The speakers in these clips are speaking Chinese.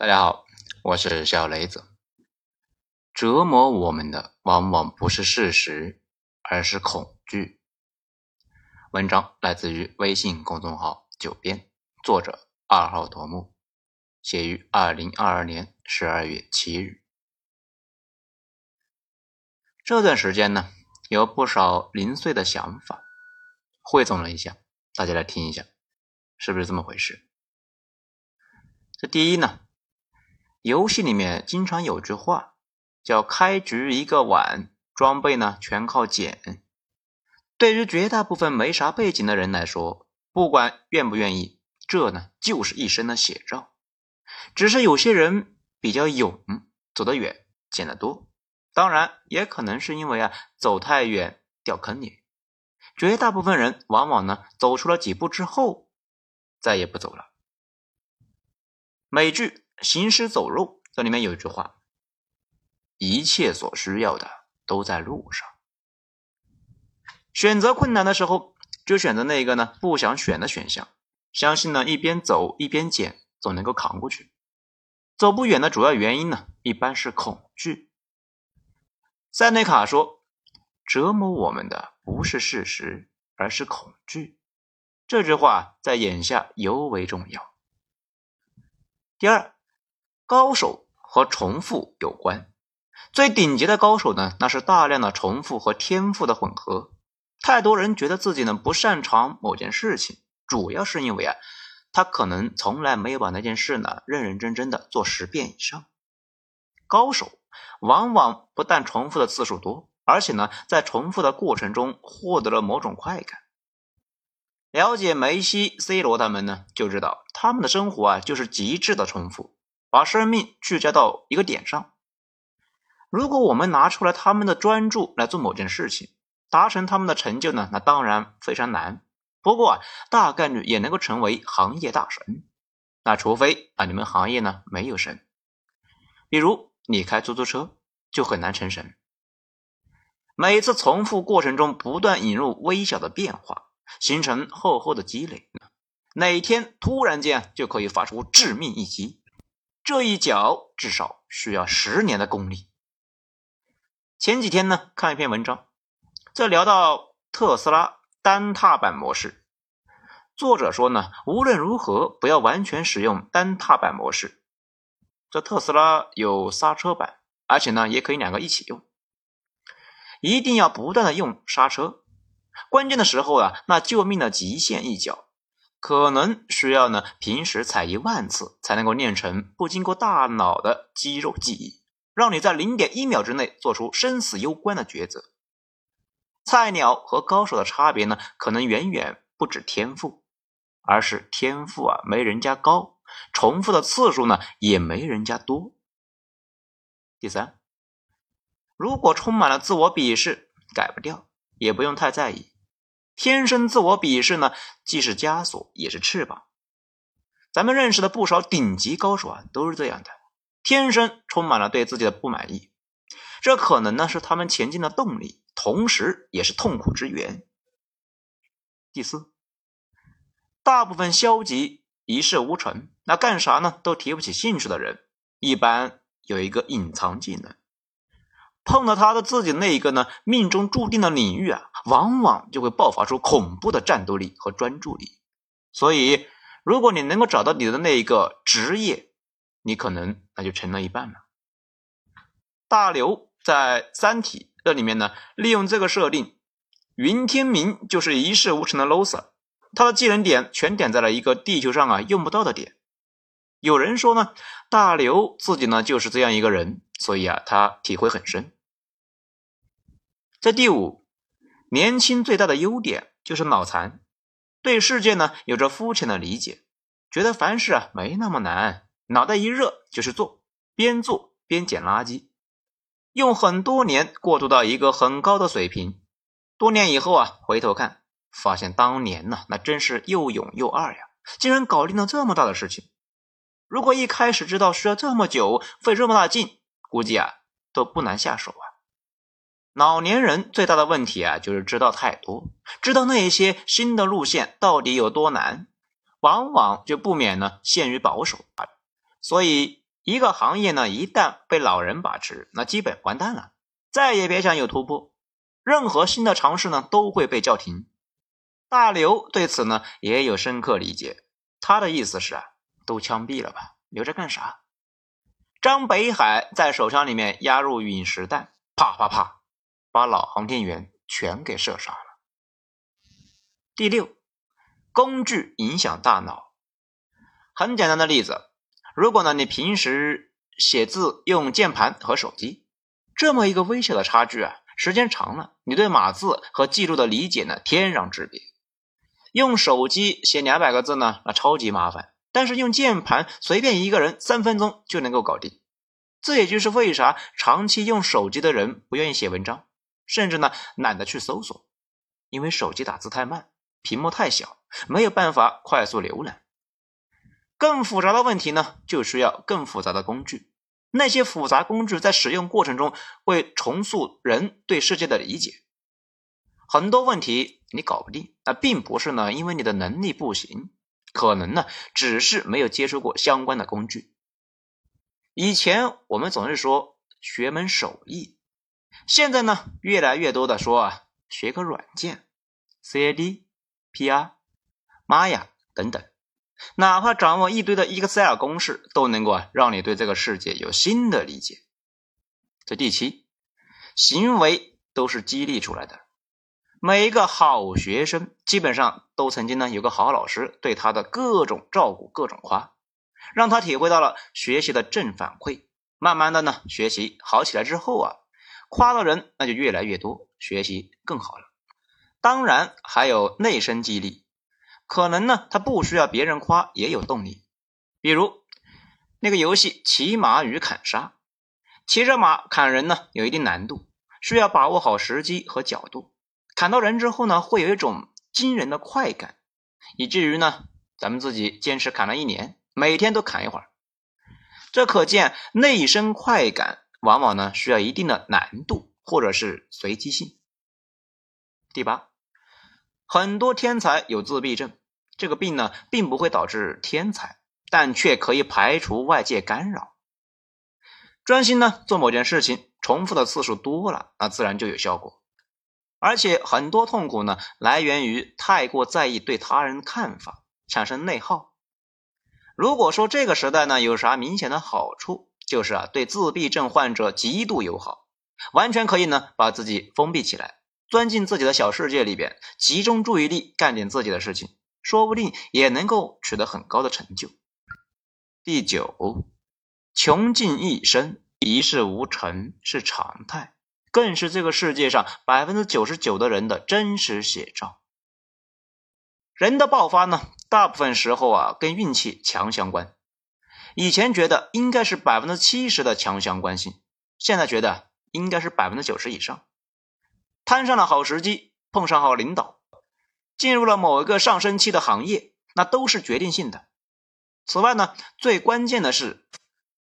大家好，我是小雷子。折磨我们的往往不是事实，而是恐惧。文章来自于微信公众号“九编”，作者二号头目，写于二零二二年十二月七日。这段时间呢，有不少零碎的想法，汇总了一下，大家来听一下，是不是这么回事？这第一呢。游戏里面经常有句话叫“开局一个碗，装备呢全靠捡”。对于绝大部分没啥背景的人来说，不管愿不愿意，这呢就是一生的写照。只是有些人比较勇，走得远，捡得多。当然，也可能是因为啊走太远掉坑里。绝大部分人往往呢走出了几步之后，再也不走了。美剧。行尸走肉，这里面有一句话：一切所需要的都在路上。选择困难的时候，就选择那个呢不想选的选项，相信呢一边走一边捡，总能够扛过去。走不远的主要原因呢，一般是恐惧。塞内卡说：“折磨我们的不是事实，而是恐惧。”这句话在眼下尤为重要。第二。高手和重复有关，最顶级的高手呢，那是大量的重复和天赋的混合。太多人觉得自己呢不擅长某件事情，主要是因为啊，他可能从来没有把那件事呢认认真真的做十遍以上。高手往往不但重复的次数多，而且呢在重复的过程中获得了某种快感。了解梅西、C 罗他们呢，就知道他们的生活啊就是极致的重复。把生命聚焦到一个点上。如果我们拿出来他们的专注来做某件事情，达成他们的成就呢？那当然非常难。不过啊，大概率也能够成为行业大神。那除非啊，你们行业呢没有神。比如你开出租车就很难成神。每次重复过程中不断引入微小的变化，形成厚厚的积累，哪天突然间就可以发出致命一击。这一脚至少需要十年的功力。前几天呢，看一篇文章，在聊到特斯拉单踏板模式。作者说呢，无论如何不要完全使用单踏板模式。这特斯拉有刹车板，而且呢也可以两个一起用。一定要不断的用刹车，关键的时候啊，那救命的极限一脚。可能需要呢，平时踩一万次才能够练成不经过大脑的肌肉记忆，让你在零点一秒之内做出生死攸关的抉择。菜鸟和高手的差别呢，可能远远不止天赋，而是天赋啊没人家高，重复的次数呢也没人家多。第三，如果充满了自我鄙视，改不掉，也不用太在意。天生自我鄙视呢，既是枷锁也是翅膀。咱们认识的不少顶级高手啊，都是这样的，天生充满了对自己的不满意。这可能呢是他们前进的动力，同时也是痛苦之源。第四，大部分消极、一事无成，那干啥呢都提不起兴趣的人，一般有一个隐藏技能。碰到他的自己那一个呢，命中注定的领域啊，往往就会爆发出恐怖的战斗力和专注力。所以，如果你能够找到你的那一个职业，你可能那就成了一半了。大刘在《三体》这里面呢，利用这个设定，云天明就是一事无成的 loser，他的技能点全点在了一个地球上啊用不到的点。有人说呢，大刘自己呢就是这样一个人。所以啊，他体会很深。在第五，年轻最大的优点就是脑残，对世界呢有着肤浅的理解，觉得凡事啊没那么难，脑袋一热就是做，边做边捡垃圾，用很多年过渡到一个很高的水平。多年以后啊，回头看，发现当年呢那真是又勇又二呀，竟然搞定了这么大的事情。如果一开始知道需要这么久，费这么大劲。估计啊都不难下手啊。老年人最大的问题啊就是知道太多，知道那一些新的路线到底有多难，往往就不免呢陷于保守。所以一个行业呢，一旦被老人把持，那基本完蛋了，再也别想有突破。任何新的尝试呢，都会被叫停。大刘对此呢，也有深刻理解。他的意思是啊，都枪毙了吧，留着干啥？张北海在手枪里面压入陨石弹，啪啪啪，把老航天员全给射杀了。第六，工具影响大脑。很简单的例子，如果呢你平时写字用键盘和手机，这么一个微小的差距啊，时间长了，你对码字和记录的理解呢天壤之别。用手机写两百个字呢，那超级麻烦。但是用键盘，随便一个人三分钟就能够搞定。这也就是为啥长期用手机的人不愿意写文章，甚至呢懒得去搜索，因为手机打字太慢，屏幕太小，没有办法快速浏览。更复杂的问题呢，就需要更复杂的工具。那些复杂工具在使用过程中会重塑人对世界的理解。很多问题你搞不定，那并不是呢，因为你的能力不行。可能呢，只是没有接触过相关的工具。以前我们总是说学门手艺，现在呢，越来越多的说啊，学个软件，CAD、PR、Maya 等等，哪怕掌握一堆的 Excel 公式，都能够啊，让你对这个世界有新的理解。这第七，行为都是激励出来的。每一个好学生基本上都曾经呢有个好老师对他的各种照顾、各种夸，让他体会到了学习的正反馈。慢慢的呢，学习好起来之后啊，夸的人那就越来越多，学习更好了。当然还有内生激励，可能呢他不需要别人夸也有动力。比如那个游戏骑马与砍杀，骑着马砍人呢有一定难度，需要把握好时机和角度。砍到人之后呢，会有一种惊人的快感，以至于呢，咱们自己坚持砍了一年，每天都砍一会儿。这可见内生快感往往呢需要一定的难度或者是随机性。第八，很多天才有自闭症，这个病呢并不会导致天才，但却可以排除外界干扰。专心呢做某件事情，重复的次数多了，那自然就有效果。而且很多痛苦呢，来源于太过在意对他人看法，产生内耗。如果说这个时代呢有啥明显的好处，就是啊对自闭症患者极度友好，完全可以呢把自己封闭起来，钻进自己的小世界里边，集中注意力干点自己的事情，说不定也能够取得很高的成就。第九，穷尽一生一事无成是常态。更是这个世界上百分之九十九的人的真实写照。人的爆发呢，大部分时候啊，跟运气强相关。以前觉得应该是百分之七十的强相关性，现在觉得应该是百分之九十以上。摊上了好时机，碰上好领导，进入了某一个上升期的行业，那都是决定性的。此外呢，最关键的是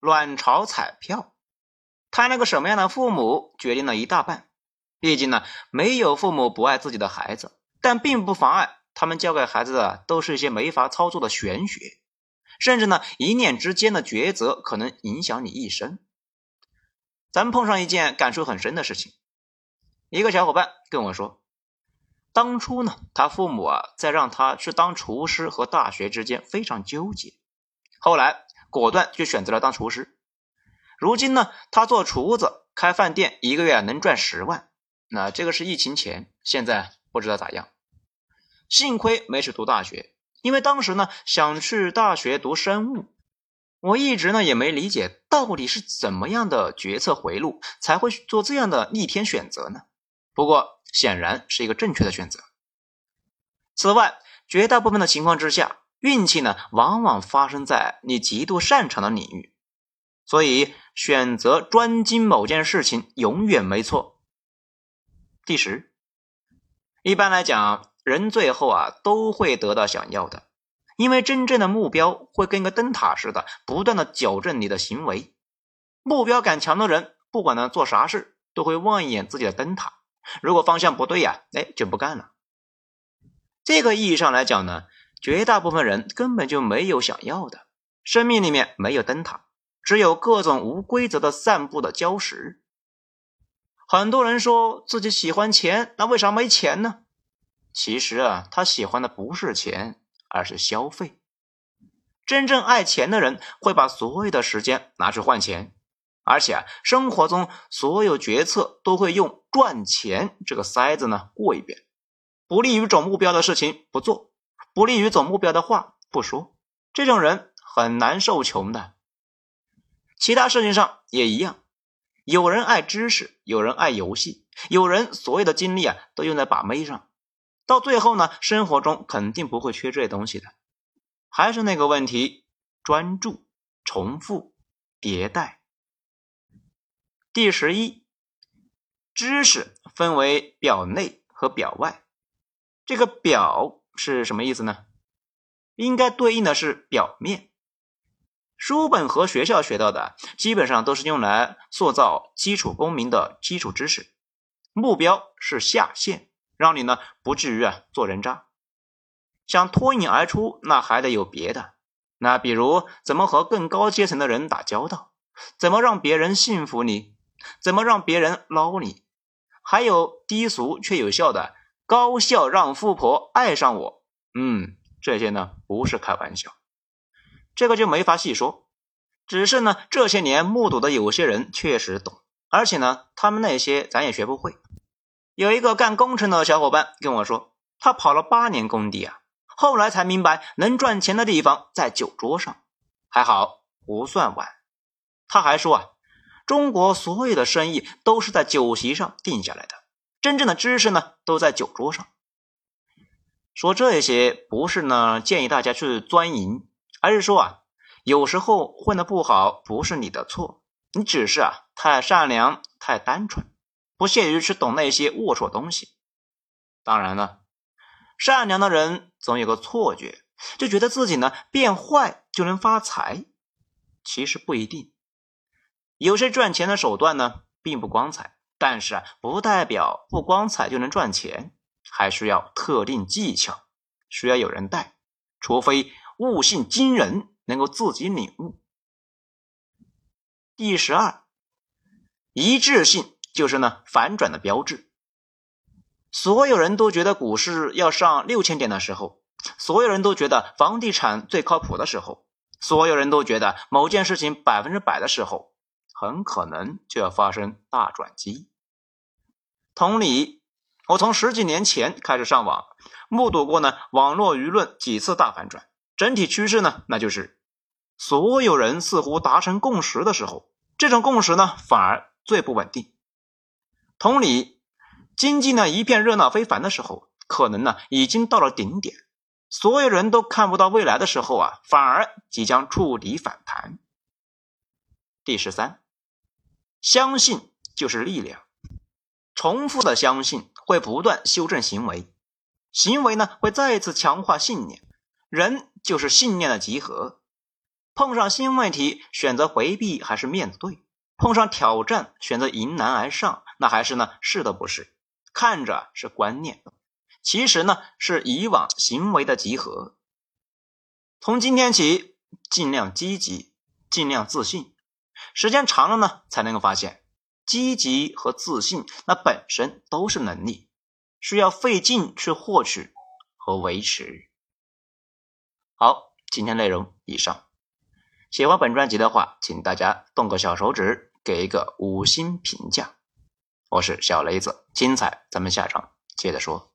卵巢彩票。他那个什么样的父母，决定了一大半。毕竟呢，没有父母不爱自己的孩子，但并不妨碍他们教给孩子的都是一些没法操作的玄学，甚至呢，一念之间的抉择可能影响你一生。咱们碰上一件感触很深的事情，一个小伙伴跟我说，当初呢，他父母啊，在让他去当厨师和大学之间非常纠结，后来果断就选择了当厨师。如今呢，他做厨子开饭店，一个月能赚十万。那这个是疫情前，现在不知道咋样。幸亏没去读大学，因为当时呢想去大学读生物，我一直呢也没理解到底是怎么样的决策回路才会做这样的逆天选择呢？不过显然是一个正确的选择。此外，绝大部分的情况之下，运气呢往往发生在你极度擅长的领域。所以，选择专精某件事情永远没错。第十，一般来讲，人最后啊都会得到想要的，因为真正的目标会跟个灯塔似的，不断的矫正你的行为。目标感强的人，不管呢做啥事，都会望一眼自己的灯塔，如果方向不对呀，哎，就不干了。这个意义上来讲呢，绝大部分人根本就没有想要的，生命里面没有灯塔。只有各种无规则的散布的礁石。很多人说自己喜欢钱，那为啥没钱呢？其实啊，他喜欢的不是钱，而是消费。真正爱钱的人会把所有的时间拿去换钱，而且啊，生活中所有决策都会用赚钱这个筛子呢过一遍。不利于总目标的事情不做，不利于总目标的话不说。这种人很难受穷的。其他事情上也一样，有人爱知识，有人爱游戏，有人所有的精力啊都用在把妹上。到最后呢，生活中肯定不会缺这些东西的。还是那个问题：专注、重复、迭代。第十一，知识分为表内和表外。这个“表”是什么意思呢？应该对应的是表面。书本和学校学到的，基本上都是用来塑造基础公民的基础知识，目标是下线，让你呢不至于啊做人渣。想脱颖而出，那还得有别的。那比如怎么和更高阶层的人打交道，怎么让别人信服你，怎么让别人捞你，还有低俗却有效的高效让富婆爱上我。嗯，这些呢不是开玩笑，这个就没法细说。只是呢这些年目睹的有些人确实懂，而且呢他们那些咱也学不会。有一个干工程的小伙伴跟我说，他跑了八年工地啊。后来才明白，能赚钱的地方在酒桌上，还好不算晚。他还说啊，中国所有的生意都是在酒席上定下来的，真正的知识呢都在酒桌上。说这些不是呢建议大家去钻营，而是说啊，有时候混的不好不是你的错，你只是啊太善良、太单纯，不屑于去懂那些龌龊东西。当然了。善良的人总有个错觉，就觉得自己呢变坏就能发财，其实不一定。有些赚钱的手段呢并不光彩，但是啊不代表不光彩就能赚钱，还需要特定技巧，需要有人带，除非悟性惊人，能够自己领悟。第十二，一致性就是呢反转的标志。所有人都觉得股市要上六千点的时候，所有人都觉得房地产最靠谱的时候，所有人都觉得某件事情百分之百的时候，很可能就要发生大转机。同理，我从十几年前开始上网，目睹过呢网络舆论几次大反转，整体趋势呢，那就是所有人似乎达成共识的时候，这种共识呢反而最不稳定。同理。经济呢一片热闹非凡的时候，可能呢已经到了顶点，所有人都看不到未来的时候啊，反而即将触底反弹。第十三，相信就是力量，重复的相信会不断修正行为，行为呢会再次强化信念，人就是信念的集合。碰上新问题，选择回避还是面对？碰上挑战，选择迎难而上，那还是呢是的不是？看着是观念，其实呢是以往行为的集合。从今天起，尽量积极，尽量自信。时间长了呢，才能够发现，积极和自信那本身都是能力，需要费劲去获取和维持。好，今天内容以上。喜欢本专辑的话，请大家动个小手指，给一个五星评价。我是小雷子，精彩，咱们下场接着说。